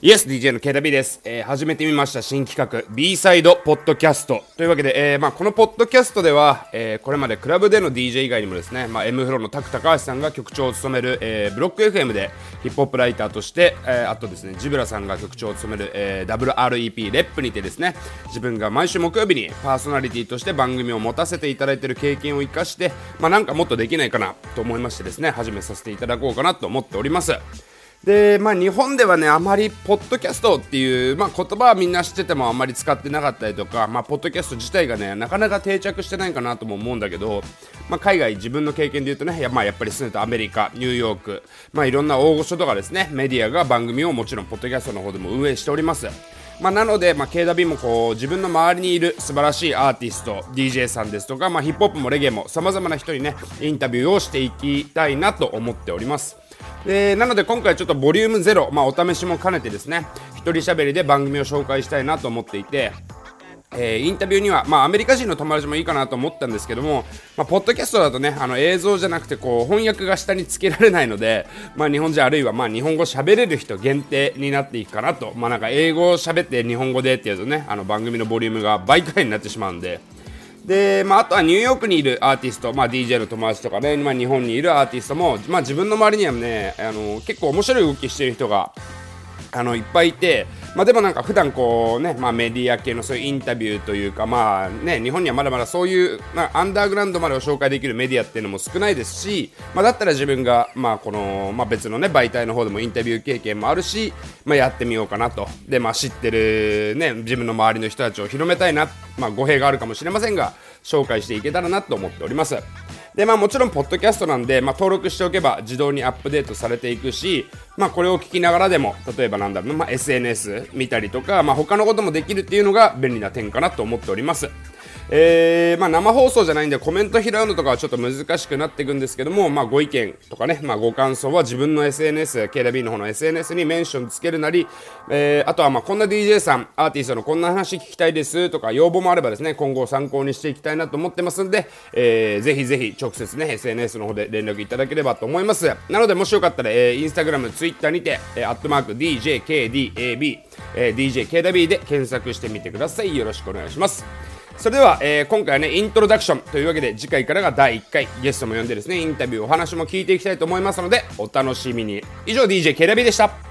イエス DJ の KW です、えー、始めてみました新企画 B サイドポッドキャストというわけで、えーまあ、このポッドキャストでは、えー、これまでクラブでの DJ 以外にもですね、まあ、M フローのタク高橋さんが局長を務める、えー、ブロック FM でヒップホップライターとして、えー、あとですねジブラさんが局長を務める、えー、WREP レップにてですね自分が毎週木曜日にパーソナリティとして番組を持たせていただいている経験を生かして、まあ、なんかもっとできないかなと思いましてですね始めさせていただこうかなと思っております。で、まあ、日本ではね、あまりポッドキャストっていう、まあ、言葉はみんな知っててもあんまり使ってなかったりとか、まあ、ポッドキャスト自体がね、なかなか定着してないかなとも思うんだけど、まあ、海外、自分の経験で言うとね、や,、まあ、やっぱり住んでたアメリカ、ニューヨーク、まあ、いろんな大御所とかですね、メディアが番組をもちろん、ポッドキャストの方でも運営しております。まあ、なので、まあ、KW もこう自分の周りにいる素晴らしいアーティスト DJ さんですとか、まあ、ヒップホップもレゲエもさまざまな人にねインタビューをしていきたいなと思っております。えー、なので今回ちょっとボリューム0、まあ、お試しも兼ねてですね一人喋りで番組を紹介したいなと思っていてえー、インタビューには、まあ、アメリカ人の友達もいいかなと思ったんですけども、まあ、ポッドキャストだとね、あの映像じゃなくてこう翻訳が下につけられないので、まあ、日本人あるいはまあ日本語喋れる人限定になっていくかなと、まあ、なんか英語を喋って日本語でっていうとね、あの番組のボリュームが倍くらいになってしまうんで、で、まあ、あとはニューヨークにいるアーティスト、まあ、DJ の友達とかね、まあ、日本にいるアーティストも、まあ、自分の周りにはね、あの結構面白い動きしてる人があのいっぱいいて、まあ、でもなんか普段こうね、まあ、メディア系のそういうインタビューというか、まあね、日本にはまだまだそういう、まあ、アンダーグラウンドまでを紹介できるメディアっていうのも少ないですし、まあ、だったら自分が、まあこのまあ、別の、ね、媒体の方でもインタビュー経験もあるし、まあ、やってみようかなとで、まあ、知ってる、ね、自分の周りの人たちを広めたいな、まあ、語弊があるかもしれませんが紹介していけたらなと思っております。で、まあもちろん、ポッドキャストなんで、まあ登録しておけば自動にアップデートされていくし、まあこれを聞きながらでも、例えばなんだろうな、まあ SNS 見たりとか、まあ他のこともできるっていうのが便利な点かなと思っております。えー、まあ、生放送じゃないんでコメント拾うのとかはちょっと難しくなっていくんですけども、まあ、ご意見とかね、まあ、ご感想は自分の SNS、ケラビーの方の SNS にメンションつけるなり、えー、あとはまあこんな DJ さん、アーティストのこんな話聞きたいですとか要望もあればですね、今後参考にしていきたいなと思ってますんで、えー、ぜひぜひ直接ね、SNS の方で連絡いただければと思います。なので、もしよかったら、えー、インスタグラム、ツイッターにて、えー、アットマーク DJKDAB、えー、DJKDAB で検索してみてください。よろしくお願いします。それでは、えー、今回はね、イントロダクションというわけで、次回からが第1回、ゲストも呼んでですね、インタビュー、お話も聞いていきたいと思いますので、お楽しみに。以上、DJ ケラビでした。